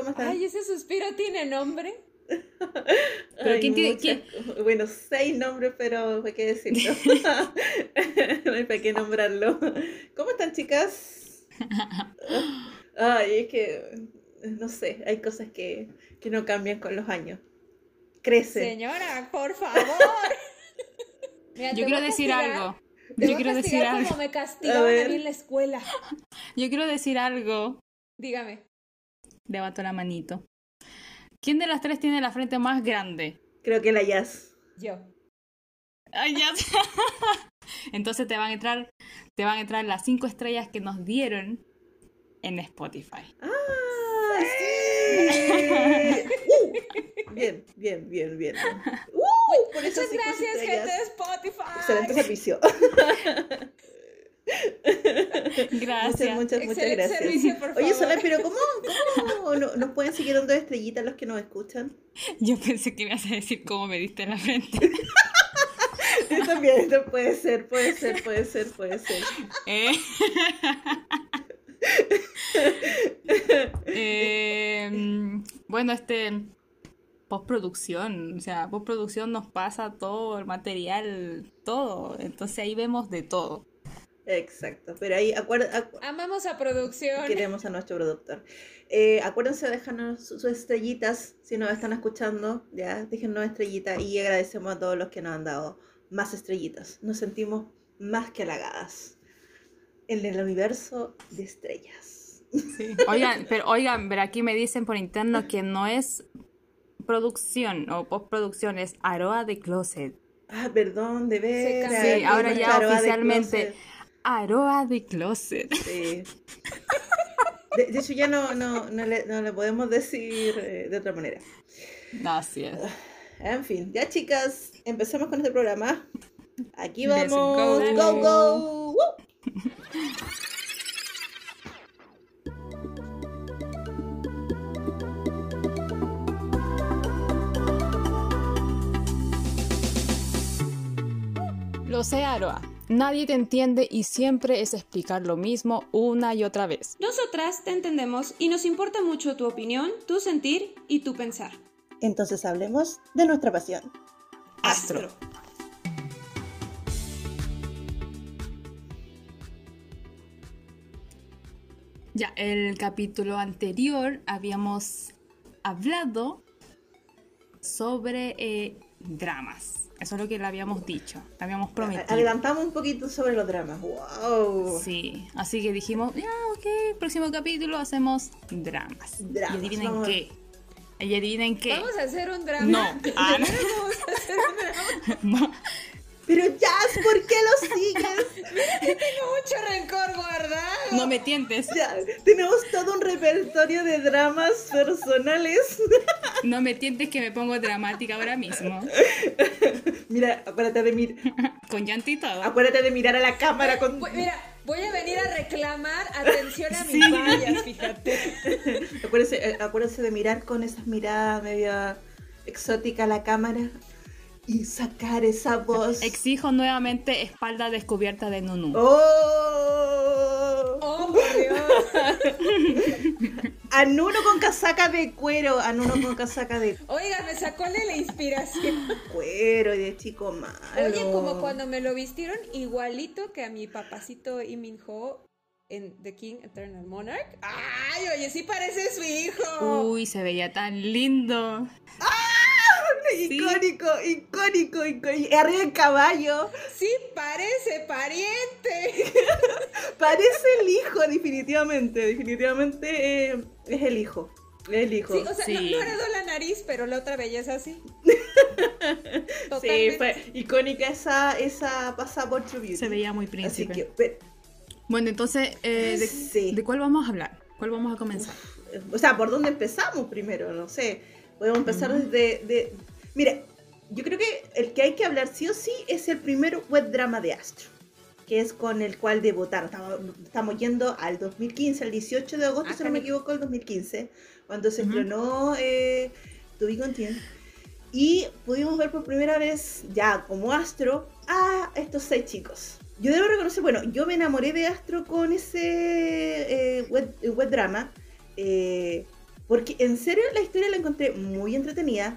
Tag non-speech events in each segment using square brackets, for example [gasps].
¿Cómo están? Ay, ese suspiro tiene nombre. [laughs] ¿Pero quién tiene, Bueno, seis nombres, pero hay que decirlo. no [laughs] hay para qué nombrarlo. ¿Cómo están, chicas? [laughs] Ay, es que, no sé, hay cosas que, que no cambian con los años. Crecen. Señora, por favor. Yo quiero decir algo. Yo quiero decir algo. Como me castigaban a, mí en la escuela. Yo quiero decir algo. Dígame. Levanto la manito. ¿Quién de las tres tiene la frente más grande? Creo que la Jazz. Yo. Ay, Jazz. [laughs] Entonces te van a entrar, te van a entrar las cinco estrellas que nos dieron en Spotify. ¡Ah! ¡Sí! [laughs] uh, bien, bien, bien, bien. [laughs] Uh, por Muchas gracias, gente de Spotify. Excelente servicio. [laughs] Gracias. Muchas, muchas, gracias. Oye, Sola, pero ¿cómo, [laughs] cómo no, nos pueden seguir dando estrellitas los que nos escuchan? Yo pensé que ibas a decir cómo me diste en la frente. [laughs] también, puede ser, puede ser, puede ser, puede ser. Eh. Em, bueno, este postproducción, o sea, postproducción nos pasa todo el material, todo, entonces ahí vemos de todo. Exacto, pero ahí acuérdense. Amamos a producción. Queremos a nuestro productor. Eh, acuérdense de dejarnos sus estrellitas si nos están escuchando, ya, déjenos estrellitas y agradecemos a todos los que nos han dado más estrellitas. Nos sentimos más que halagadas en el universo de estrellas. Oigan, pero oigan, pero aquí me dicen por interno que no es producción o postproducción, es Aroa de Closet. Ah, perdón, de ver. Sí, ahora ya oficialmente Aroa de Closet. Sí. De, hecho, ya no, no, no, le, no le podemos decir eh, de otra manera. Gracias. En fin, ya chicas, empecemos con este programa. Aquí vamos. Go, go, go. Lo sé, Aroa. Nadie te entiende y siempre es explicar lo mismo una y otra vez. Nosotras te entendemos y nos importa mucho tu opinión, tu sentir y tu pensar. Entonces hablemos de nuestra pasión. Astro. Ya, el capítulo anterior habíamos hablado sobre eh, dramas. Eso es lo que le habíamos dicho, le habíamos prometido. Adelantamos un poquito sobre los dramas. ¡Wow! Sí, así que dijimos, ya, ok, próximo capítulo hacemos dramas. dramas. ¿Y adivinen qué? ¿Y adivinen qué? Vamos a hacer un drama. No, [laughs] ah, no. Vamos a hacer un drama. [laughs] Pero Jazz, ¿por qué lo sigues? [laughs] Tengo mucho rencor guardado. No me tientes. Ya, tenemos todo un repertorio de dramas personales. [laughs] No me tientes que me pongo dramática ahora mismo. Mira, acuérdate de mirar. [laughs] Con llantito. Acuérdate de mirar a la cámara con. Mira, voy a venir a reclamar atención a mis vallas, fíjate. Acuérdese, eh, acuérdese de mirar con esas miradas media exótica a la cámara y sacar esa voz. Exijo nuevamente espalda descubierta de Nunu. ¡Oh! ¡Oh, por Dios! [laughs] A Nuno con casaca de cuero, a Nuno con casaca de Oiga, me sacó de la inspiración. Cuero y de chico malo. Oye, como cuando me lo vistieron igualito que a mi papacito Iminho en The King Eternal Monarch. ¡Ay, oye, sí parece su hijo! Uy, se veía tan lindo. [laughs] ¡Ah! Icónico, icónico, icónico. Arriba el caballo. Sí, parece pariente. [laughs] parece el hijo, definitivamente. Definitivamente eh, es el hijo. Es el hijo. Sí, o sea, No, heredó la nariz, pero la otra belleza sí. [laughs] sí, fue icónica esa, esa pasada por True Se veía muy príncipe. Bueno, entonces, eh, de, ¿de, cuál vamos a hablar? ¿Cuál vamos a comenzar? o sea, ¿por dónde empezamos primero? No sé. Podemos empezar desde, de, Mira, yo creo que el que hay que hablar sí o sí es el primer web drama de Astro, que es con el cual debutaron. Estamos, yendo al 2015, al 18 de agosto, ah, si no me equivoco, el 2015, cuando se estrenó eh, To Be Y pudimos ver por primera vez, ya como Astro, a estos seis chicos. Yo debo reconocer, bueno, yo me enamoré de Astro con ese eh, web, drama. Eh, Porque en serio la historia la encontré muy entretenida.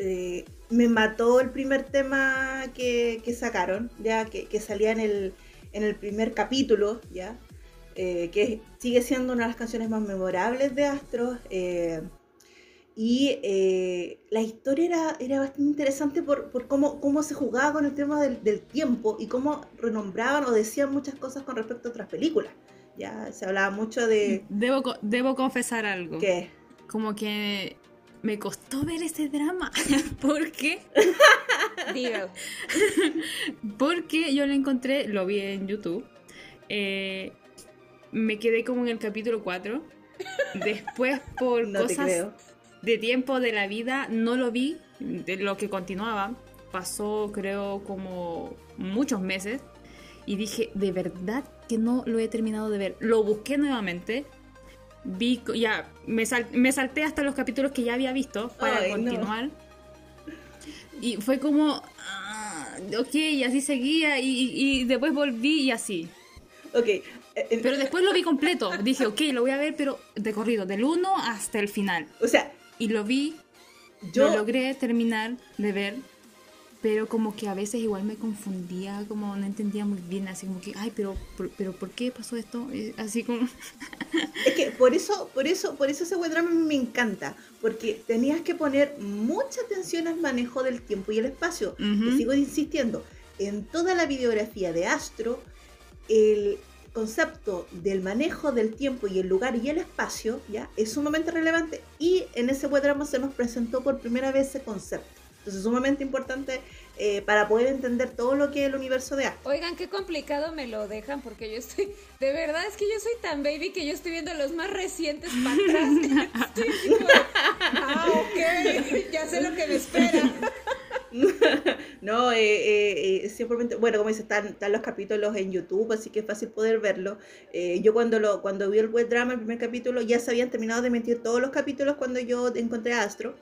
Eh, me mató el primer tema que, que sacaron, ya que, que, salía en el, en el primer capítulo, ya. Eh, que sigue siendo una de las canciones más memorables de Astro. Eh, y la historia era, era bastante interesante por, por cómo, cómo, se jugaba con el tema del, del, tiempo y cómo renombraban o decían muchas cosas con respecto a otras películas. Ya se hablaba mucho de... Debo, debo confesar algo. ¿Qué? Como que me costó ver ese drama. [laughs] ¿Por qué? Digo. Porque yo lo encontré, lo vi en YouTube. Eh, me quedé como en el capítulo 4. Después, por no cosas de tiempo de la vida, no lo vi. De lo que continuaba. Pasó, creo, como muchos meses. Y dije, de verdad que no lo he terminado de ver. Lo busqué nuevamente. Vi, ya, me, sal, me salté hasta los capítulos que ya había visto para Ay, continuar. No. Y fue como, ah, ok, y así seguía. Y, y, después volví y así. Ok. Pero después lo vi completo. Dije, ok, lo voy a ver, pero de corrido, del 1 hasta el final. O sea, y lo vi, yo lo logré terminar de ver, pero como que a veces igual me confundía, como no entendía muy bien, así como que, ay, pero, pero, pero ¿por qué pasó esto? Así como... [laughs] Es que por eso, por eso, por eso ese web drama me encanta, porque tenías que poner mucha atención al manejo del tiempo y el espacio. Uh -huh. Y sigo insistiendo, en toda la videografía de Astro, el concepto del manejo del tiempo y el lugar y el espacio ya es sumamente relevante y en ese web drama se nos presentó por primera vez ese concepto. Entonces es sumamente importante eh, para poder entender todo lo que es el universo de Astro. Oigan, qué complicado me lo dejan porque yo estoy, de verdad es que yo soy tan baby que yo estoy viendo los más recientes para atrás. [laughs] Estoy tipo, ah, ok, ya sé lo que me espera. [laughs] no, eh, eh, simplemente, bueno, como dice, están, están, los capítulos en YouTube, así que es fácil poder verlo. Eh, yo cuando lo cuando vi el web drama, el primer capítulo, ya se habían terminado de emitir todos los capítulos cuando yo encontré a Astro.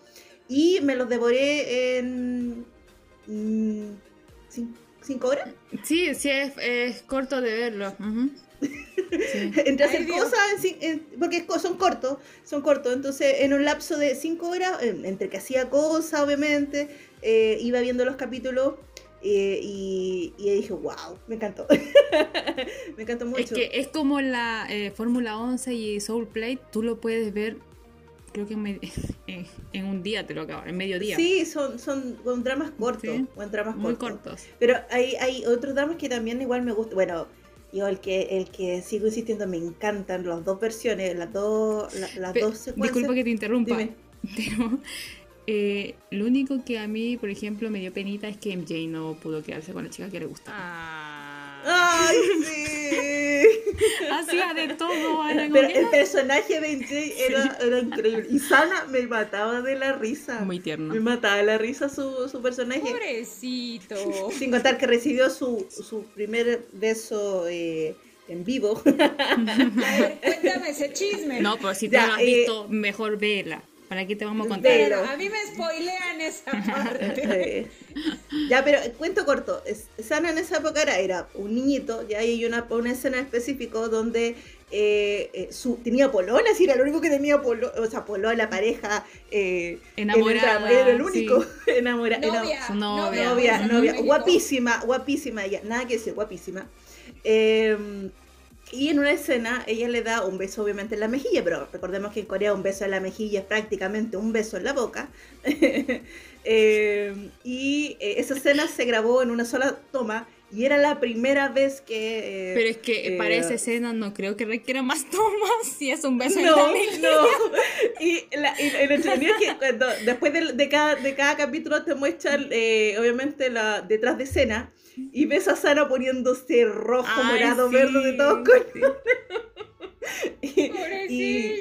Y me los devoré en mmm, cinco horas. Sí, sí, es, es corto de verlo. Uh [laughs] -huh. Sí. entre hacer Ay, cosas, en, en, porque son cortos, son cortos, entonces en un lapso de cinco horas, entre que hacía cosas, obviamente, eh, iba viendo los capítulos eh, y, y, dije, wow, me encantó. [laughs] me encantó mucho. Es que es como la eh, Fórmula 11 y Soul Play, tú lo puedes ver, creo que [laughs] en, en, un día te lo acabas, en mediodía. Sí, son, son, son dramas cortos, sí, son dramas muy cortos. cortos. Pero hay, hay otros dramas que también igual me gustan. Bueno, yo el que, el que sigo insistiendo, me encantan las dos versiones, las dos, la, las Pe dos secuencias. Disculpa que te interrumpa, Dime. [laughs] pero eh, lo único que a mí, por ejemplo, me dio penita es que MJ no pudo quedarse con la chica que le gustaba. Ah. ¡Ay, [laughs] sí! [laughs] Hacía de todo, Ana. Pero el personaje de MJ era, sí. era, increíble. Y Sana me mataba de la risa. Muy tierno. Me mataba de la risa su, su personaje. Pobrecito. [laughs] Sin contar que recibió su, su primer beso eh, en vivo. A [laughs] ver, cuéntame ese chisme. No, pero si te ya, lo has eh, visto, mejor vela. ¿Para qué te vamos a contar? Pero, a mí me spoilean esa [laughs] parte. ya, pero cuento corto. Sana en esa época era, era un niñito, ya hay una, una escena específica donde eh, eh, su, tenía polola, si era lo único que tenía polo, o sea, polola, la pareja eh, enamorada, era el único sí. [laughs] enamorada, novia, novia, novia, novia, guapísima, guapísima, ya, nada que decir, guapísima. Eh, y en una escena ella le da un beso obviamente en la mejilla, pero recordemos que en Corea un beso en la mejilla es prácticamente un beso en la boca. [laughs] eh, y eh, esa escena se grabó en una sola toma y era la primera vez que... Eh, pero es que para esa escena no creo que requiera más [laughs] tomas si es un beso no, en la. No, [laughs] y, la, y, y lo entretenido es que cuando, después de, de, cada, de cada capítulo te muestran eh, obviamente la detrás de escena y ves a Sara poniéndose rojo, Ay, morado, sí, verde, de todos colores. Sí. [laughs] y, y,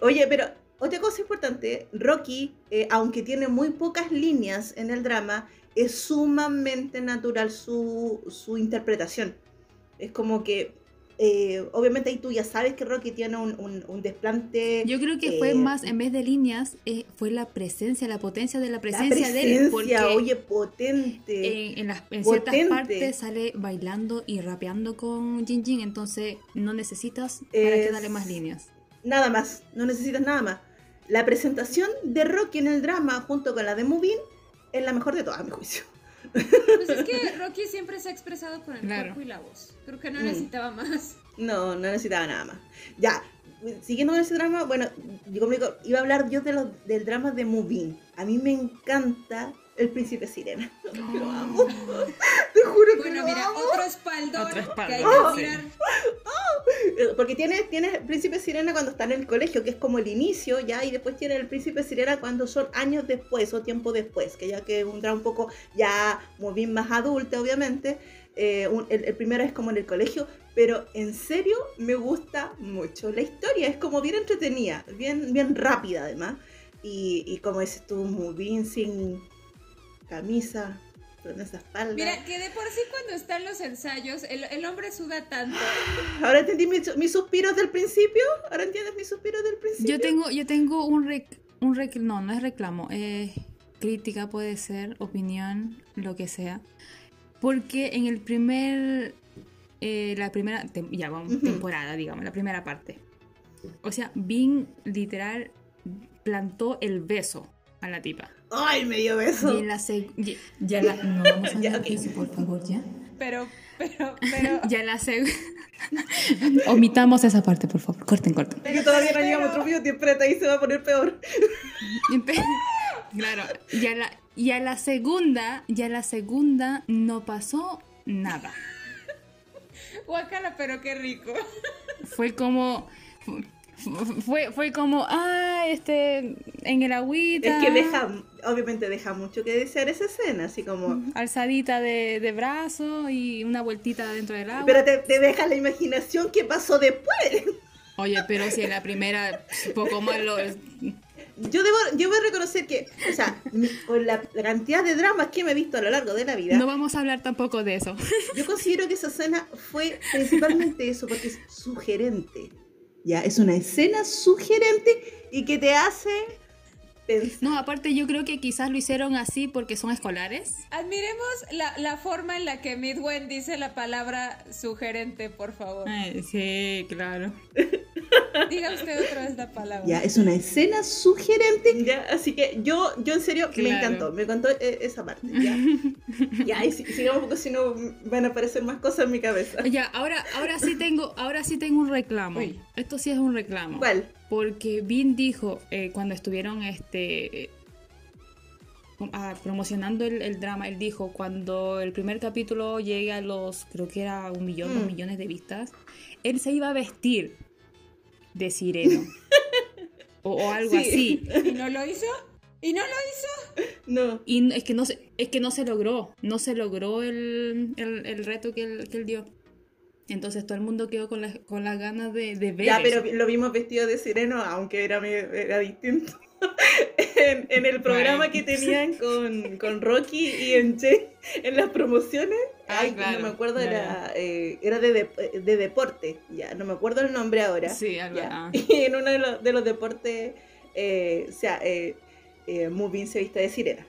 oye, pero otra cosa importante, Rocky, eh, aunque tiene muy pocas líneas en el drama, es sumamente natural su, su interpretación. Es como que eh, obviamente ahí tú ya sabes que Rocky tiene un, un, un desplante. Yo creo que eh, fue más, en vez de líneas, eh, fue la presencia, la potencia de la presencia, la presencia de él. Porque oye, potente. En, las, en potente. ciertas partes sale bailando y rapeando con Jin Jin, entonces no necesitas para que darle más líneas. Nada más, no necesitas nada más. La presentación de Rocky en el drama junto con la de Movin es la mejor de todas, a mi juicio. Pues es que Rocky siempre se ha expresado con el Claro. cuerpo y la voz. Creo que no Mm. necesitaba más. No, no necesitaba nada más. Ya, siguiendo con ese drama, bueno, yo como digo, iba a hablar yo de los, del drama de Movin. A mí me encanta El Príncipe Sirena. [laughs] Lo amo. Te juro que Bueno, lo mira, amo. otro espaldón, Otro espaldón, que hay que mirar. Eh, Porque tiene, tiene el príncipe sirena cuando está en el colegio, que es como el inicio, ya, y después tiene el príncipe sirena cuando son años después o tiempo después, que ya que es un drama un poco ya muy bien más adulta, obviamente. Eh, un- el, el primero es como en el colegio, pero en serio me gusta mucho. La historia es como bien entretenida, bien, bien rápida además. Y, y como dices tú, muy bien sin camisa, con esa espalda. Mira, que de por sí cuando están los ensayos, el, el hombre suda tanto. [gasps] Ahora entendí mis, mis suspiros del principio. Ahora entiendes mis suspiros del principio. Yo tengo, yo tengo un rec, un rec, no, no es reclamo, eh, crítica puede ser, opinión, lo que sea. Porque en el primer, eh, la primera, tem- ya vamos, temporada, digamos, la primera parte. O sea, Vin literal plantó el beso a la tipa. Ay, me dio beso. Y en la seg- ya, ya la, no vamos a [laughs] Ya, hablar ok. de eso, por favor, ya. Pero, pero, pero. [laughs] Ya la segunda. [laughs] Omitamos esa parte, por favor. Corten, corten. Es que todavía no llegamos a otro video, espérate, ahí se va a poner peor. Claro, y a, la, y a la segunda, ya la segunda no pasó nada. Guacala, pero qué rico. Fue como. Fue, fue como, ah, este, en el agüita. Es que deja, obviamente deja mucho que desear esa escena, así como... Alzadita de, de brazo y una vueltita dentro del agua. Pero te, te deja la imaginación qué pasó después. Oye, pero si en la primera, poco más lo. Yo debo, yo debo reconocer que, o sea, con la cantidad de dramas que me he visto a lo largo de la vida, No vamos a hablar tampoco de eso. yo considero que esa escena fue principalmente eso, porque es sugerente. Ya, es una escena sugerente y que te hace pensar. No, aparte yo creo que quizás lo hicieron así porque son escolares. Admiremos la, la forma en la que Midwen dice la palabra sugerente, por favor. Ay, sí, claro. [laughs] Diga usted otra vez la palabra. Ya, es una escena sugerente. Ya, así que yo, yo en serio me encantó, me encantó eh, esa parte. Ya, [laughs] ya y si- sigamos porque si no van a aparecer más cosas en mi cabeza. Ya, ahora, ahora sí tengo, ahora sí tengo un reclamo. Uy. Esto sí es un reclamo. ¿Cuál? Porque Vin dijo eh, cuando estuvieron este eh, ah, promocionando el, el drama, él dijo cuando el primer capítulo llegue a los, creo que era un millón, dos Mm. millones de vistas, él se iba a vestir de sireno. [laughs] o, o algo Sí. así. ¿Y no lo hizo? ¿Y no lo hizo? No. Y no- es que no se, es que no se logró, no se logró el, el- el reto que él, que él dio. Entonces todo el mundo quedó con, las con las ganas de, de ver. Ya, pero eso. lo vimos vestido de sireno, aunque era, era distinto. [laughs] en, en el programa Bueno. que tenían con, con Rocky y en Che, en las promociones, Ah, ay, claro, no me acuerdo, era, eh, era de, de, de deporte, ya, no me acuerdo el nombre ahora. Sí, algo- ah. [laughs] Y en uno de los, de los deportes, eh, o sea, eh, eh, Movin se viste de sirena.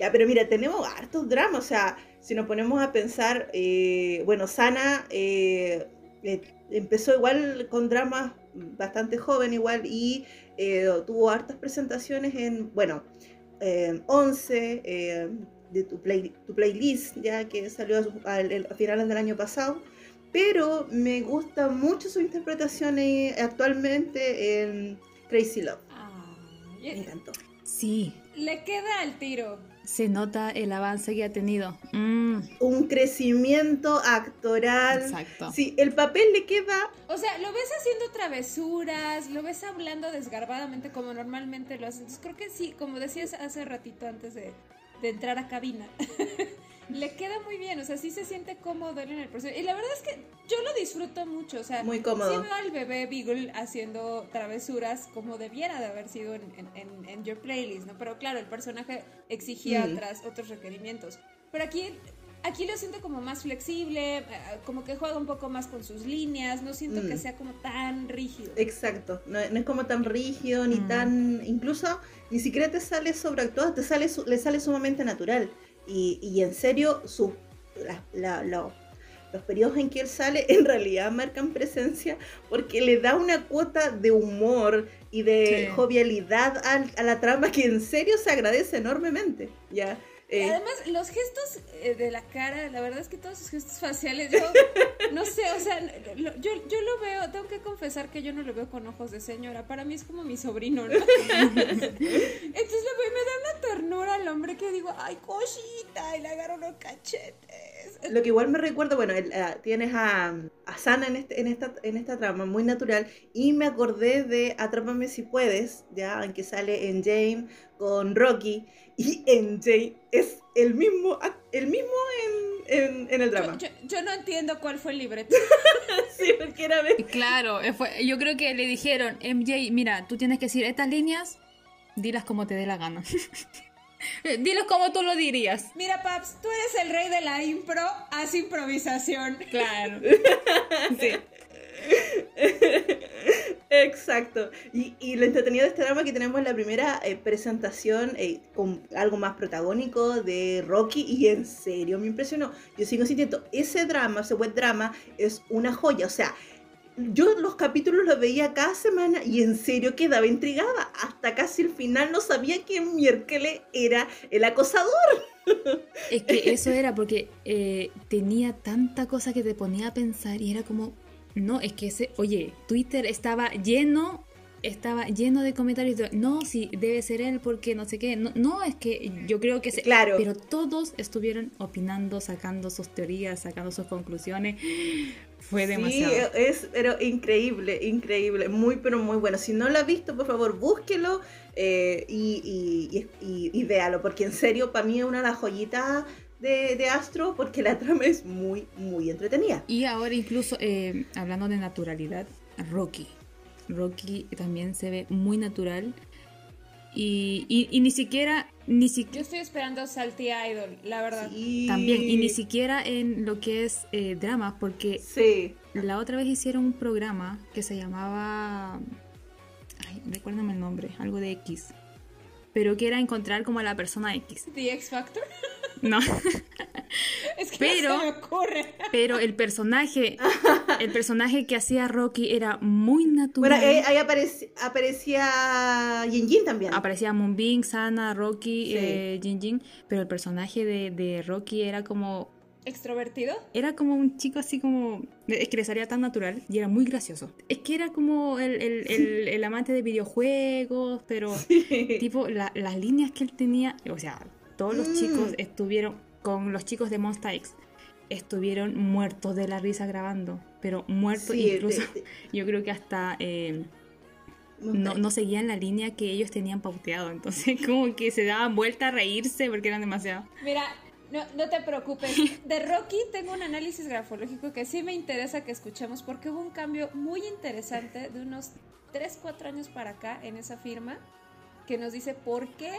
Ya, pero mira, tenemos hartos dramas, o sea, si nos ponemos a pensar, eh, bueno, Sana eh, eh, empezó igual con dramas bastante joven igual y eh, tuvo hartas presentaciones en, bueno, eh, 11 eh, de tu, play- tu playlist, ya que salió a, el- a finales del año pasado. Pero me gusta mucho su interpretación actualmente en Crazy Love. Me Ay, encantó. Sí, Le queda al tiro. se nota el avance que ha tenido. Mm, Un crecimiento actoral. exacto. Sí, el papel le queda O sea, lo ves haciendo travesuras, lo ves hablando desgarbadamente como normalmente lo haces. Entonces creo que sí, como decías hace ratito antes de, de entrar a cabina, [laughs] le queda muy bien, o sea, sí se siente cómodo en el proceso. Y la verdad es que yo lo disfruto mucho, o sea, Muy cómodo. sí veo al bebé Beagle haciendo travesuras como debiera de haber sido en, en- en- en Your Playlist, ¿no? Pero claro, el personaje exigía Mm. otras, otros requerimientos. Pero aquí Aquí lo siento como más flexible, eh, como que juega un poco más con sus líneas, no siento Mm. que sea como tan rígido. Exacto, no, no es como tan rígido ni Mm. tan, incluso ni siquiera te sale sobreactuado, te sale, su- le sale sumamente natural y, y en serio su, la- la- lo- los periodos en que él sale [laughs] en realidad marcan presencia porque le da una cuota de humor y de Sí. jovialidad al- a la trama que en serio se agradece enormemente. ¿ya? Y Eh, Además, los gestos eh, de la cara, la verdad es que todos sus gestos faciales, yo [laughs] no sé, o sea, lo- yo, yo lo veo, tengo que confesar que yo no lo veo con ojos de señora, para mí es como mi sobrino, ¿no? Entonces lo veo y me da una ternura al hombre que digo, ay, cosita, y le agarro los cachetes. Lo que igual me recuerda, bueno, el, ah, tienes a, a Sana en, este- en, esta, en esta trama, muy natural, y me acordé de Atrápame si puedes, ya, en que sale en Jane con Rocky, y en Jane es el mismo, el mismo en, en, en el drama. yo- yo no entiendo cuál fue el libreto. [laughs] Sí, porque era de- Claro, eh, fue- yo creo que le dijeron, MJ, mira, tú tienes que decir estas líneas, dilas como te dé la gana. [laughs] [laughs] Dilos como tú lo dirías. Mira, Paps, tú eres el rey de la impro, haz improvisación. Claro. [laughs] Sí. Exacto. Y, y lo entretenido de este drama que tenemos la primera eh, presentación eh, con algo más protagónico de Rocky y en serio me impresionó. Yo sigo sintiendo, ese drama, ese web drama es una joya. O sea, yo los capítulos los veía cada semana y en serio quedaba intrigada. Hasta casi el final no sabía que miércoles era el acosador. [laughs] Es que eso era porque eh, tenía tanta cosa que te ponía a pensar y era como, no, es que ese, oye, Twitter estaba lleno, estaba lleno de comentarios de, no, sí, debe ser él porque no sé qué, no, no es que yo creo que se, Claro. pero todos estuvieron opinando, sacando sus teorías, sacando sus conclusiones, fue demasiado. Sí, es pero increíble, increíble, muy pero muy bueno. Si no lo ha visto, por favor, búsquelo eh, y, y, y- y- y véalo, porque en serio, para mí es una de las joyitas de, de Astro, porque la trama es muy, muy entretenida. Y ahora incluso, eh, hablando de naturalidad, Rocky. Rocky también se ve muy natural. Y, y- y ni siquiera, ni Yo siquiera, estoy esperando Salty Idol, la verdad. Sí. también, y ni siquiera en lo que es eh, drama, porque Sí, la otra vez hicieron un programa que se llamaba, ay, recuérdame el nombre, algo de X, pero que era encontrar como a la persona X. The X Factor. No, [laughs] Es que Pero- no se me ocurre. pero el personaje, el personaje que hacía Rocky era muy natural. bueno, ahí, ahí aparec- aparecía Yin Yin también. Aparecía Moonbin, Sana, Rocky, Sí. eh, Jin Jin, pero el personaje de, de Rocky era como ¿Extrovertido? era como un chico así como es que le salía tan natural y era muy gracioso. Es que era como el, el- el- el amante de videojuegos, pero tipo la- las líneas que él tenía, o sea, todos los Mm. chicos estuvieron con los chicos de Monster X estuvieron muertos de la risa grabando, pero muertos Sí, incluso de- [laughs] yo creo que hasta eh, no, no seguían la línea que ellos tenían pauteado. Entonces, [laughs] como que se daban vuelta a reírse porque eran demasiado. Mira, no, no te preocupes. De Rocky tengo un análisis grafológico que sí me interesa que escuchemos porque hubo un cambio muy interesante de unos 3, 4 años para acá en esa firma que nos dice por qué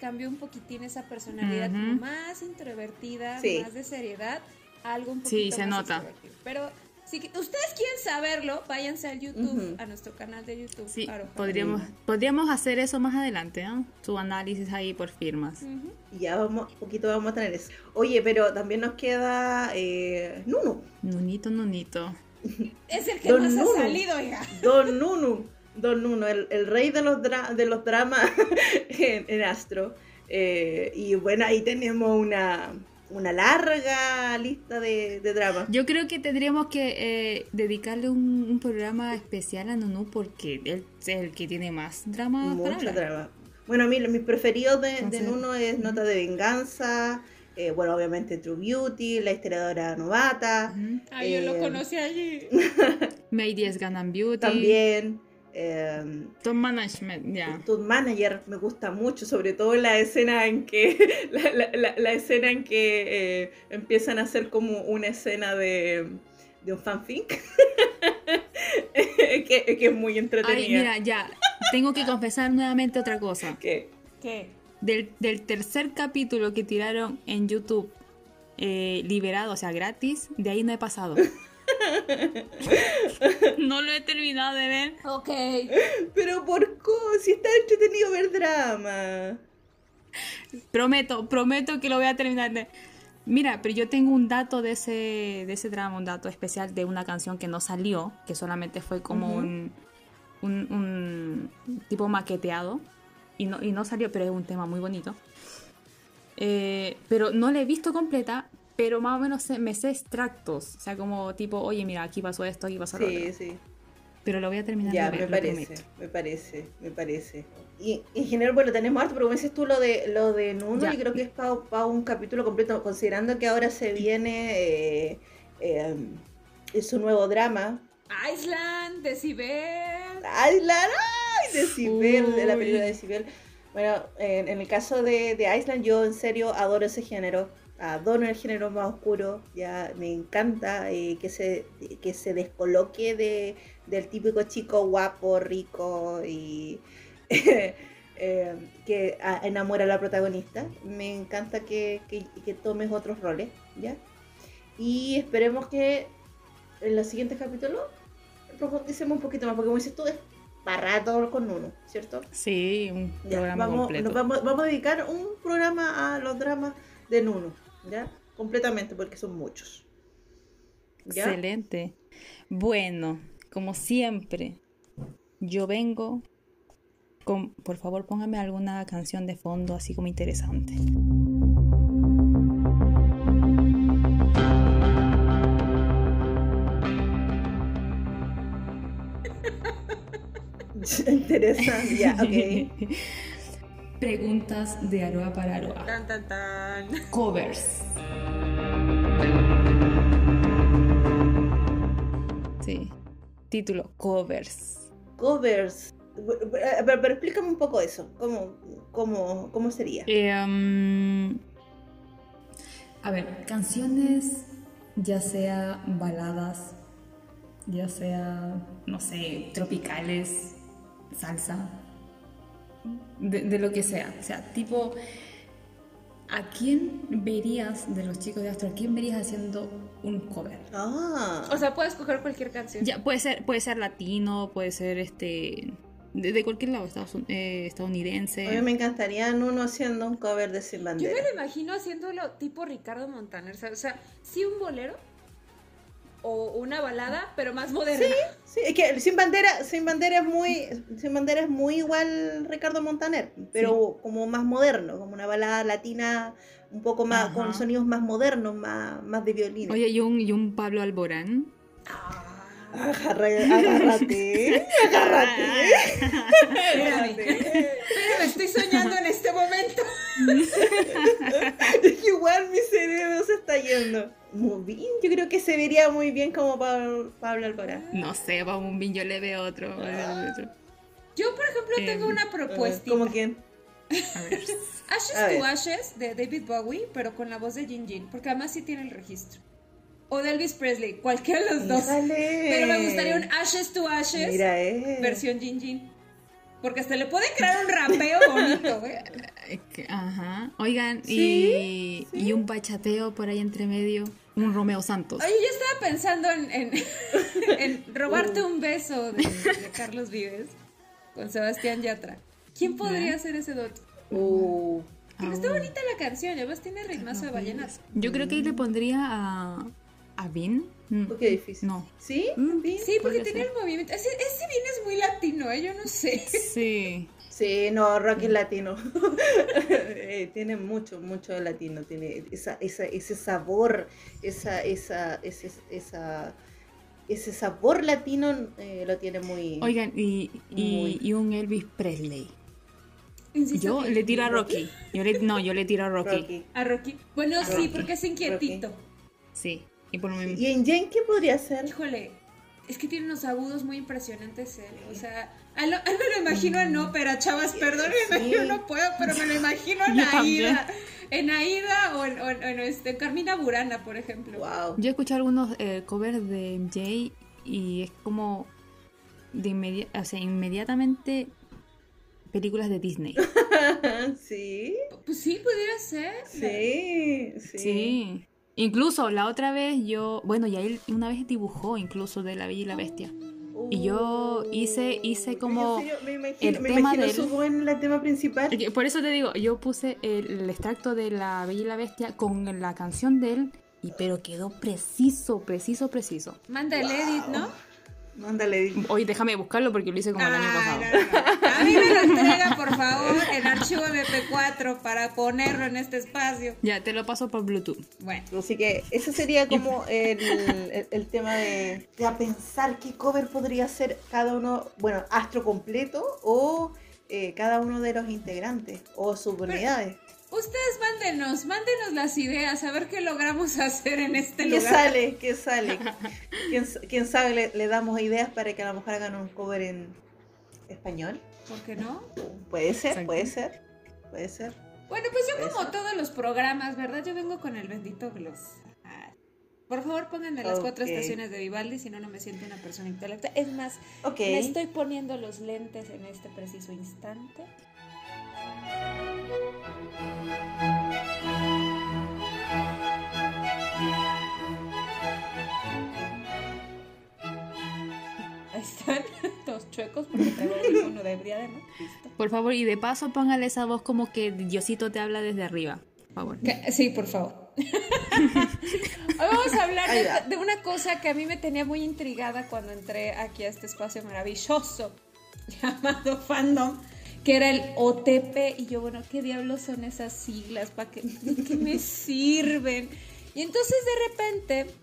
cambió un poquitín esa personalidad más introvertida, Sí. más de seriedad, algo un Sí, poquito se más nota. Pero si que- ustedes quieren saberlo, váyanse al YouTube, a nuestro canal de YouTube. Sí, podríamos, podríamos hacer eso más adelante, ¿no? Su análisis ahí por firmas. Ujú. Ya vamos, poquito vamos a tener eso. Oye, pero también nos queda eh, Nunu. Nunito, nunito. Es el que Don más Nuno. ha salido, oiga. Don Nunu, Don Nunu, el, el rey de los, dra- de los dramas [laughs] en, en Astro. Eh, y bueno, ahí tenemos una, una larga lista de, de dramas. Yo creo que tendríamos que eh, dedicarle un, un programa especial a Nunu porque él es el que tiene más drama Mucho drama. Bueno, a mí mis preferidos de, de Entonces- Nuno es Nota de Venganza, eh, bueno, obviamente True Beauty, La historiadora novata, Ujú. Ay, yo lo Eh, conocí allí. [laughs] Mayday es Ganan Beauty. también. Eh, Top Management, ya. Tu manager me gusta mucho, sobre todo la escena en que [laughs] la, la- la- la escena en que eh, empiezan a hacer como una escena de, de un fanfic [laughs] que, que es muy entretenida. Ay, mira, ya. Tengo que confesar nuevamente otra cosa. [laughs] Que- ¿Qué? Del, del tercer capítulo que tiraron en YouTube eh, liberado, o sea, gratis, de ahí no he pasado. [laughs] no lo he terminado de ver. Ok. pero por qué, si está entretenido ver drama. Prometo, prometo que lo voy a terminar de... Mira, pero yo tengo un dato de ese, de ese drama, un dato especial de una canción que no salió, que solamente fue como un, un, un tipo maqueteado y no, y no salió, pero es un tema muy bonito. Eh, pero no la he visto completa, pero más o menos me sé extractos, o sea, como tipo, oye, mira, aquí pasó esto, aquí pasó lo Sí, otro. sí. Pero lo voy a terminar Ya, de ver, me parece, me parece, me parece. Y en general, bueno, tenemos harto, pero como dices tú lo de lo de Nuno, Ya. yo creo que es para un capítulo completo, considerando que ahora se viene eh, eh, su nuevo drama. Island, Decibel. Island, ¡ay! Decibel, de la película Uy. de Decibel. Bueno, en, en el caso de, de Island, yo en serio adoro ese género. Adoro el género más oscuro. Ya me encanta eh, que, se, que se descoloque de, del típico chico guapo, rico y [laughs] eh, que a- enamora a la protagonista. Me encanta que, que, que tomes otros roles. ¿ya? Y esperemos que en los siguientes capítulos profundicemos un poquito más, porque como dices tú, es para rato con uno, ¿cierto? Sí, un Ya, programa vamos, completo. nos vamos, vamos a dedicar un programa a los dramas de Nuno, ¿ya? Completamente, porque son muchos. ¿Ya? Excelente. Bueno, como siempre, yo vengo con, por favor, póngame alguna canción de fondo así como interesante. [laughs] Interesante, ya, ok. [laughs] Preguntas de Aroa para Aroa. Tan, tan, tan. Covers. Sí. Título, covers. Covers. Pero, pero explícame un poco eso. ¿Cómo, cómo, cómo sería? Eh, um, a ver, canciones, ya sea baladas, ya sea, no sé, tropicales, salsa, de, de lo que sea. O sea, tipo, ¿a quién verías de los chicos de Astro? ¿A quién verías haciendo un cover? Ah, O sea, puedes coger cualquier canción. Ya, puede ser, puede ser latino, puede ser este. De, de cualquier lado, Estados eh, estadounidense. a mí me encantaría Nuno haciendo un cover de Sin Yo Bandera. me lo imagino haciéndolo tipo Ricardo Montaner. O sea, sí un bolero o una balada, pero más moderna. Sí, es que Sin Bandera, Sin Bandera es muy, Sin Bandera es muy igual Ricardo Montaner, pero como más moderno, como una balada latina un poco más, Ajá. con sonidos más modernos, más, más de violín. Oye, y un, y un Pablo Alborán. Agarra- agárrate, [laughs] agárrate. Espérame. Pero estoy soñando en este momento. [laughs] Es que igual mi cerebro se está yendo. Bien, yo creo que se vería muy bien como Pablo, Pablo Alborán. No sé, vamos un bin, yo le veo otro. Yo, por ejemplo, Eh, tengo una propuesta. ¿Como quién? [laughs] A ver. Ashes A to ver. Ashes de David Bowie, pero con la voz de Jin Jin, porque además sí tiene el registro. O de Elvis Presley, cualquiera de los dos. Pero me gustaría un Ashes to Ashes Mira, eh. versión Jin Jin. Porque hasta le puede crear un rapeo bonito, [laughs] ¿eh? Es que, ajá. Oigan, Sí, y, y un bachateo por ahí entre medio. Un Romeo Santos. Oye, yo estaba pensando en, en, [laughs] en robarte un beso de, de Carlos Vives con Sebastián Yatra. ¿Quién podría hacer ese dueto? Uh, Porque está bonita la canción, además tiene ritmazo de vallenato. Yo creo que ahí le pondría a. a Vin. Mm, qué difícil. No. ¿Sí? Mm, ¿Bien? Sí, porque ser. el movimiento. Ese, ese bien es muy latino, ¿eh? yo no sé. Sí. [laughs] Sí, no, rock es latino. [laughs] Eh, tiene mucho, mucho de latino. Tiene esa, esa, ese sabor, esa, esa, ese, esa, ese sabor latino eh, lo tiene muy. Oigan, y, y, Muy. y un Elvis Presley. Insisto Yo que- le tiro a Rocky. Yo le, no, yo le tiro a Rocky. Rocky. A Rocky. Bueno, A sí, Rocky. porque es inquietito. Sí. Y por mi... ¿Y en Jane qué podría ser? Híjole, es que tiene unos agudos muy impresionantes él. O sea, a, lo- [laughs] a me lo imagino en ópera, chavas, perdónenme, Sí. yo no puedo, pero me lo imagino en. Aida. En Aida o en, o en- o en, este, Carmina Burana, por ejemplo. Wow. Yo he escuchado algunos eh, covers de MJ y es como de inmedi- o sea, inmediatamente películas de Disney. [laughs] sí, Pues sí, pudiera ser. sí, sí. Sí. Incluso la otra vez yo, bueno, ya él una vez dibujó incluso de La Bella y la Bestia. Uh, Y yo hice, hice como serio, me imagino, el me tema del- su el tema principal. Por eso te digo, yo puse el, el extracto de La Bella y la Bestia con la canción de él, y, pero quedó preciso, preciso, preciso. Manda el edit, ¿no? Mándale. Hoy déjame buscarlo porque lo hice como el año Ah, pasado. no, no. A mí me lo entrega, por favor, en archivo MP4 para ponerlo en este espacio. Ya, te lo paso por Bluetooth. Bueno, Así que ese sería como el, el- el tema de, de a pensar qué cover podría ser cada uno, bueno, Astro completo o eh, cada uno de los integrantes o subunidades. ustedes mándenos, mándenos las ideas, a ver qué logramos [laughs] hacer en este ¿Qué lugar. sale? ¿Qué sale? ¿Quién, quién sabe? Le, le damos ideas para que a lo mejor hagan un cover en español. ¿Por qué no? Puede ser, puede ser, puede ser. Bueno, pues yo como ser. todos los programas, ¿verdad? Yo vengo con el bendito gloss. Por favor, pónganme las cuatro estaciones de Vivaldi, si no, no me siento una persona intelectual. Es más, Ok. me estoy poniendo los lentes en este preciso instante. Están, todos [laughs] chuecos porque traigo uno de. Listo. Por favor, y de paso póngale esa voz como que Diosito te habla desde arriba. Por favor. Sí, por favor. [laughs] Hoy vamos a hablar de, de una cosa que a mí me tenía muy intrigada cuando entré aquí a este espacio maravilloso [laughs] llamado fandom, que era el OTP. Y yo, bueno, ¿qué diablos son esas siglas? ¿Para qué, ¿De qué me sirven? Y entonces de repente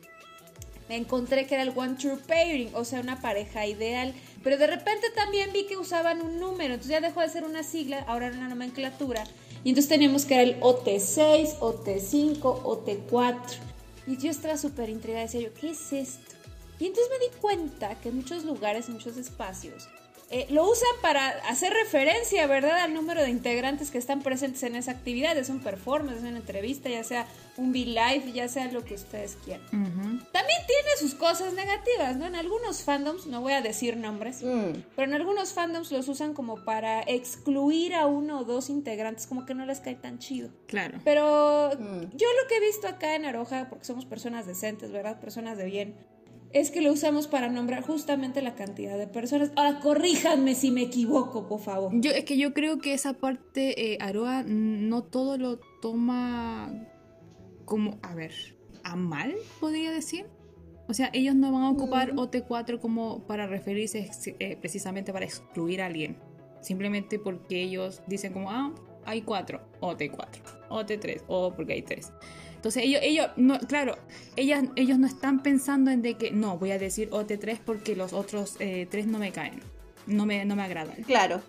me encontré que era el One True Pairing, o sea, una pareja ideal. Pero de repente también vi que usaban un número, entonces ya dejó de ser una sigla, ahora era una nomenclatura. Y entonces teníamos que era el OT6, OT5, OT4. Y yo estaba súper intrigada, decía yo, ¿qué es esto? Y entonces me di cuenta que en muchos lugares, en muchos espacios, eh, lo usan para hacer referencia, ¿verdad?, al número de integrantes que están presentes en esa actividad, es un performance, es una entrevista, ya sea un V-Live, ya sea lo que ustedes quieran. También tiene sus cosas negativas, ¿no? En algunos fandoms, no voy a decir nombres, Mm. pero en algunos fandoms los usan como para excluir a uno o dos integrantes, como que no les cae tan chido. Claro. Pero Mm. yo lo que he visto acá en Aroja, porque somos personas decentes, ¿verdad? Personas de bien, es que lo usamos para nombrar justamente la cantidad de personas. Ahora, corríjanme si me equivoco, por favor. Yo, es que yo creo que esa parte, eh, Aroa, no todo lo toma como, a ver, a mal, podría decir. O sea, ellos no van a ocupar OT4 como para referirse eh, precisamente para excluir a alguien. Simplemente porque ellos dicen como, ah, hay cuatro, OT4, OT3, o porque hay tres. Entonces ellos, ellos no, claro, ellas, ellos no están pensando en de que, no, voy a decir OT3 porque los otros eh, tres no me caen, no me, no me agradan. Claro.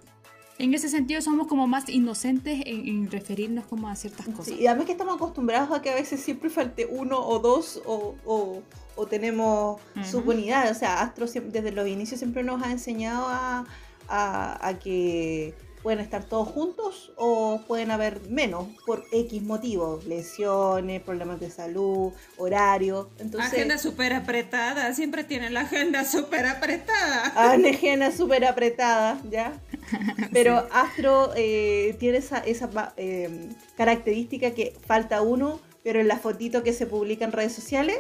En ese sentido somos como más inocentes en, en referirnos como a ciertas cosas. Sí, y además que estamos acostumbrados a que a veces siempre falte uno o dos o, o- o tenemos Ujú. subunidades. O sea, Astro siempre- desde los inicios siempre nos ha enseñado a, a- a que pueden estar todos juntos o pueden haber menos por X motivos, lesiones, problemas de salud, horario. Entonces, Agenda súper apretada, siempre tienen la agenda súper apretada. Agenda súper apretada, ¿ya? [laughs] Pero Astro eh, tiene esa, esa eh, característica que falta uno, pero en la fotito que se publica en redes sociales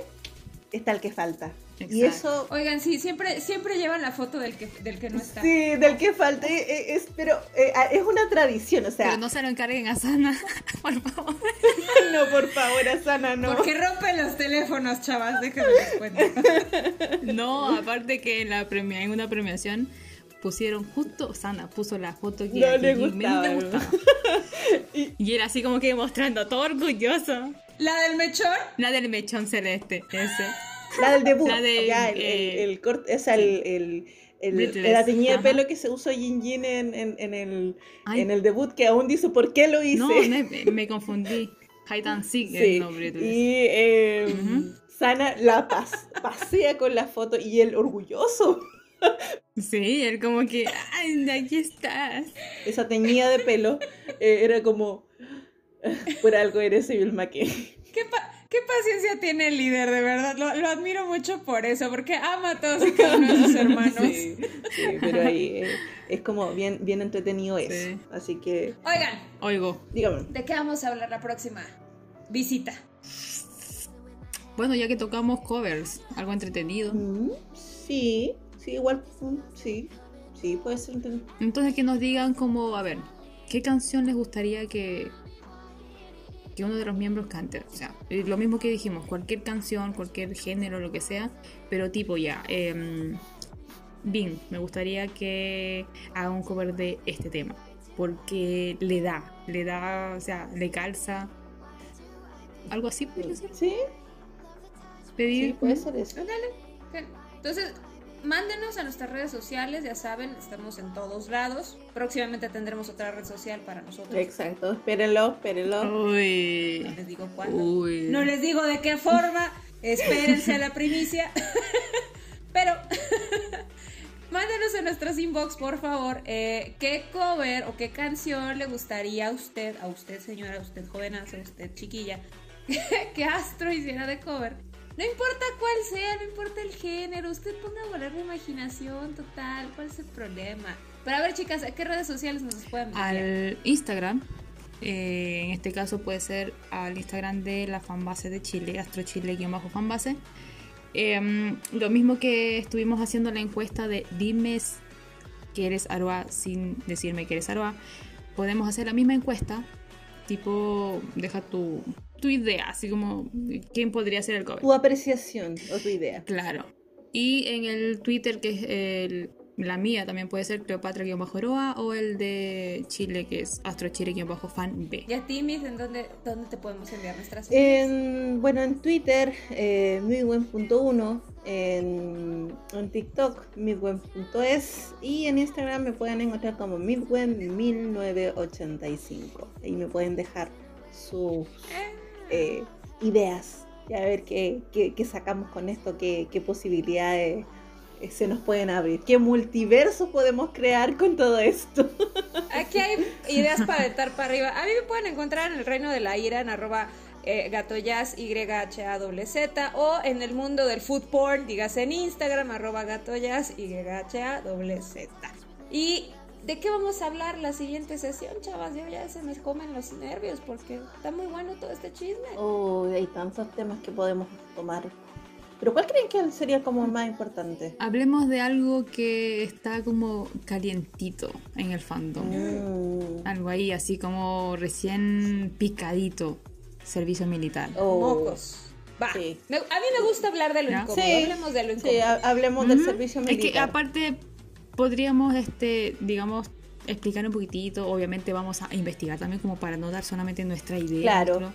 está el que falta. Y eso, Oigan, sí, siempre, siempre llevan la foto del que, del que no está. sí, del que falta, eh, es, pero eh, es una tradición, o sea, Pero no se lo encarguen a Sana, [laughs] por favor. [laughs] no, por favor, Asana, no. Porque rompen los teléfonos, chavas, déjenme les cuento. [laughs] No, aparte que en, la premia, en una premiación pusieron justo, Sana puso la foto que No a le gustaba, gustaba. Y él así como que mostrando todo orgulloso. ¿La del mechón? La del mechón celeste, ese. La del debut, La del, ya, el, eh, el, el corte, o sea, el, el, el- la teñida de pelo que se usó Jin Jin en, en, en el, Ay. en el debut, que aún dice por qué lo hice. No, me, me confundí. Hide and Seek es [laughs] Sí, el nombre. de- y eh, Ujú. Sana la pas- pasea con la foto y él orgulloso. Sí, él como que, ay, aquí estás. Esa teñida de pelo eh, era como, por algo eres Evil McKay. ¿Qué, pa- qué paciencia tiene el líder, de verdad. Lo, lo admiro mucho por eso, porque ama a todos y cada uno de sus [laughs] hermanos. Sí, sí, pero ahí eh, es como bien, bien entretenido eso. Sí. Así que, Oigan, Oigo. dígame. ¿de qué vamos a hablar la próxima visita? Bueno, ya que tocamos covers, algo entretenido. Mm, Sí, sí, igual, mm, sí, sí, puede ser. Entonces que nos digan como, a ver, ¿qué canción les gustaría que, que uno de los miembros cante? O sea, lo mismo que dijimos, cualquier canción, cualquier género, lo que sea, pero tipo ya, eh, Bing, me gustaría que haga un cover de este tema, porque le da, le da, o sea, le calza. Algo así podría ser. Sí, Pedir. sí, puede ser eso. Ok. Entonces, mándenos a nuestras redes sociales, ya saben, estamos en todos lados. Próximamente tendremos otra red social para nosotros. Exacto, espérenlo, espérenlo. No Uy. les digo cuándo. Uy. No les digo de qué forma. Espérense a la primicia. [laughs] Pero [laughs] mándenos en nuestros inbox, por favor, eh, qué cover o qué canción le gustaría a usted, a usted señora, a usted jovenazo, a usted chiquilla, [laughs] que Astro hiciera de cover. No importa cuál sea, no importa el género, usted ponga a volar la imaginación total, ¿cuál es el problema? Pero a ver, chicas, ¿a qué redes sociales nos pueden enviar? Al Instagram. eh, en este caso puede ser al Instagram de la fanbase de Chile, astrochile-fanbase. Eh, lo mismo que estuvimos haciendo la encuesta de dime que eres Aroa sin decirme que eres Aroa. Podemos hacer la misma encuesta, tipo, deja tu, tu idea, así como quién podría ser el cover. Tu apreciación o tu idea. Claro. Y en el Twitter, que es el- la mía, también puede ser Cleopatra-Aroa o el de Chile, que es AstroChile-Fan B. Y a ti, Miss, ¿en dónde, dónde te podemos enviar nuestras En, bueno, en Twitter, eh, midwen.1, en, en TikTok, midwen.es y en Instagram me pueden encontrar como midwen1985. Ahí me pueden dejar sus eh, ideas y a ver qué, qué- qué sacamos con esto, qué, qué posibilidades eh, se nos pueden abrir, qué multiverso podemos crear con todo esto. [laughs] Aquí hay ideas para estar para arriba. A mí me pueden encontrar en el reino de la ira en arroba eh, gatoyaz YHAWZ o en el mundo del food porn, dígase en Instagram arroba gatoyaz YHAWZ. ¿Y de qué vamos a hablar la siguiente sesión, chavas? Yo ya se me comen los nervios porque está muy bueno todo este chisme. Oh, hay tantos temas que podemos tomar. Pero ¿cuál creen que sería como el más importante? Hablemos de algo que está como calientito en el fandom. Mm, Algo ahí, así como recién picadito. Servicio militar. oh, Mocos. Va. Sí. A mí me gusta hablar de lo ¿Ya? incómodo. Sí. Hablemos de lo incómodo. Sí, ha- hablemos del servicio Es militar. que aparte podríamos, este, digamos, explicar un poquitito. Obviamente vamos a investigar también como para no dar solamente nuestra idea. Claro.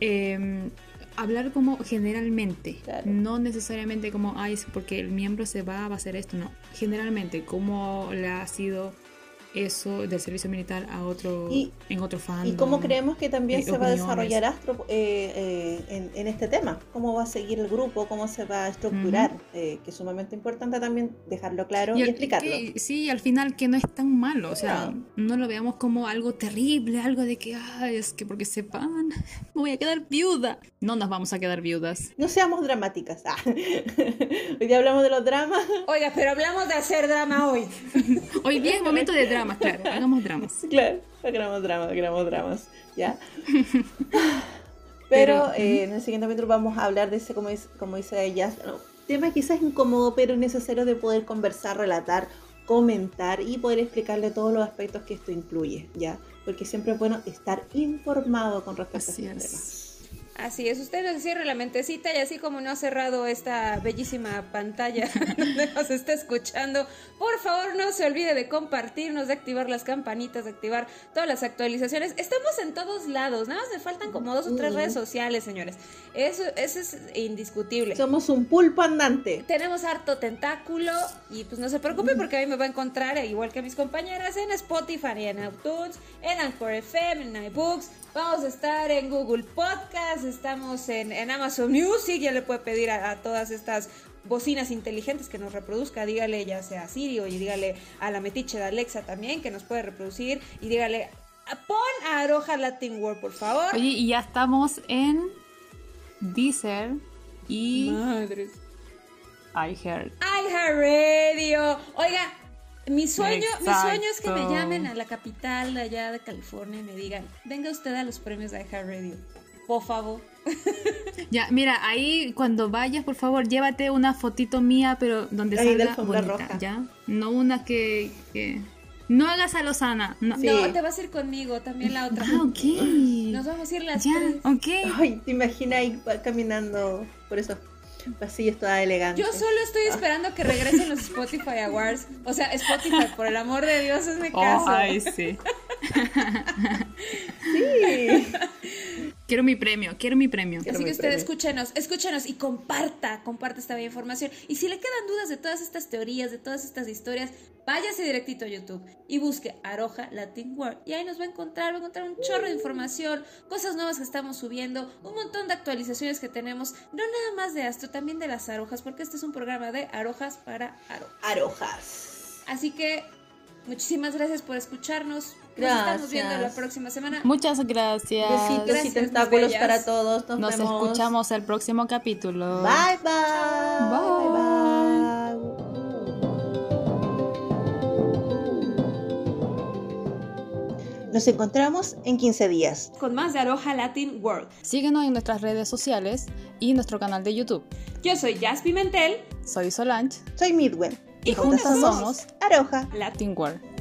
Eh, hablar como generalmente, Claro. no necesariamente como, ay, es porque el miembro se va, va a hacer esto, no. Generalmente, cómo le ha sido eso del servicio militar a otro, Y- en otro fandom. ¿Y cómo creemos que también eh, se va a opiniones. desarrollar Astro eh, eh, en, en este tema? ¿Cómo va a seguir el grupo? ¿Cómo se va a estructurar? Eh, que es sumamente importante también dejarlo claro y, al- explicarlo. que- sí, al final que no es tan malo, o sea, No. no, lo veamos como algo terrible, algo de que, ay, es que porque sepan, me [laughs] voy a quedar viuda. No nos vamos a quedar viudas. No seamos dramáticas. Ah. [laughs] Hoy día hablamos de los dramas. Oiga, pero hablamos de hacer drama hoy. [laughs] Hoy día es momento de dramas, claro, [laughs] hagamos dramas. Claro, hagamos dramas, hagamos dramas. ¿Ya? [laughs] Pero, Pero, eh, en el siguiente capítulo vamos a hablar de ese, como, dice- como dice ella, no, tema quizás incómodo, pero necesario de poder conversar, relatar, comentar y poder explicarle todos los aspectos que esto incluye, ¿ya? Porque siempre es bueno estar informado con respecto Así a estos es. temas. Así es, usted nos cierre la mentecita y así como no ha cerrado esta bellísima pantalla [laughs] donde nos está escuchando, por favor no se olvide de compartirnos, de activar las campanitas, de activar todas las actualizaciones. Estamos en todos lados, nada más me faltan como dos o tres redes sociales, señores. Eso, eso es indiscutible. Somos un pulpo andante. Tenemos harto tentáculo y pues no se preocupe porque a mí me va a encontrar, igual que a mis compañeras, en Spotify, en iTunes, en Anchor FM, en iBooks. Vamos a estar en Google Podcast, estamos en, en Amazon Music, ya le puede pedir a, a todas estas bocinas inteligentes que nos reproduzca, dígale ya sea a Siri o y dígale a la metiche de Alexa también que nos puede reproducir y dígale, pon a Aroja Latin World por favor. Oye, y ya estamos en Deezer y Madres. iHeart. iHeartRadio. Oiga, mi sueño, mi sueño es que me llamen a la capital de allá de California y me digan, venga usted a los premios de iHeartRadio. apófago. Ya, mira, ahí cuando vayas, por favor, llévate una fotito mía, pero donde Ahí salga bonita, roja. ¿ya? No una que, que... No hagas a Lozana, no. Sí. No, te vas a ir conmigo, también la otra. Ah, ok. Nos vamos a ir las Ya, tres. ok. Ay, te imaginas ahí caminando por esos pasillos toda elegante. Yo solo estoy esperando que regresen los Spotify Awards. O sea, Spotify, por el amor de Dios, hazme caso. Oh, ay. Sí. [laughs] Quiero mi premio, quiero mi premio. Quiero Así mi que usted premio. escúchenos, escúchenos y comparta, comparta esta bella información. Y si le quedan dudas de todas estas teorías, de todas estas historias, váyase directito a YouTube y busque Aroja Latin World. Y ahí nos va a encontrar, va a encontrar un chorro de información, cosas nuevas que estamos subiendo, un montón de actualizaciones que tenemos, no nada más de Astro, también de las arojas, porque este es un programa de arojas para arojas. Arojas. Así que muchísimas gracias por escucharnos. Nos estamos viendo la Gracias. próxima semana. Muchas gracias. Besitos Gracias, y tentáculos para todos. Nos, Nos vemos. escuchamos el próximo capítulo. Bye bye. Bye. bye. Nos encontramos en 15 días. Con más de Aroja Latin World. Síguenos en nuestras redes sociales y nuestro canal de YouTube. Yo soy Jazz Pimentel. Soy Solange, Soy Midwen. Y juntas juntas somos. Latin Latin World.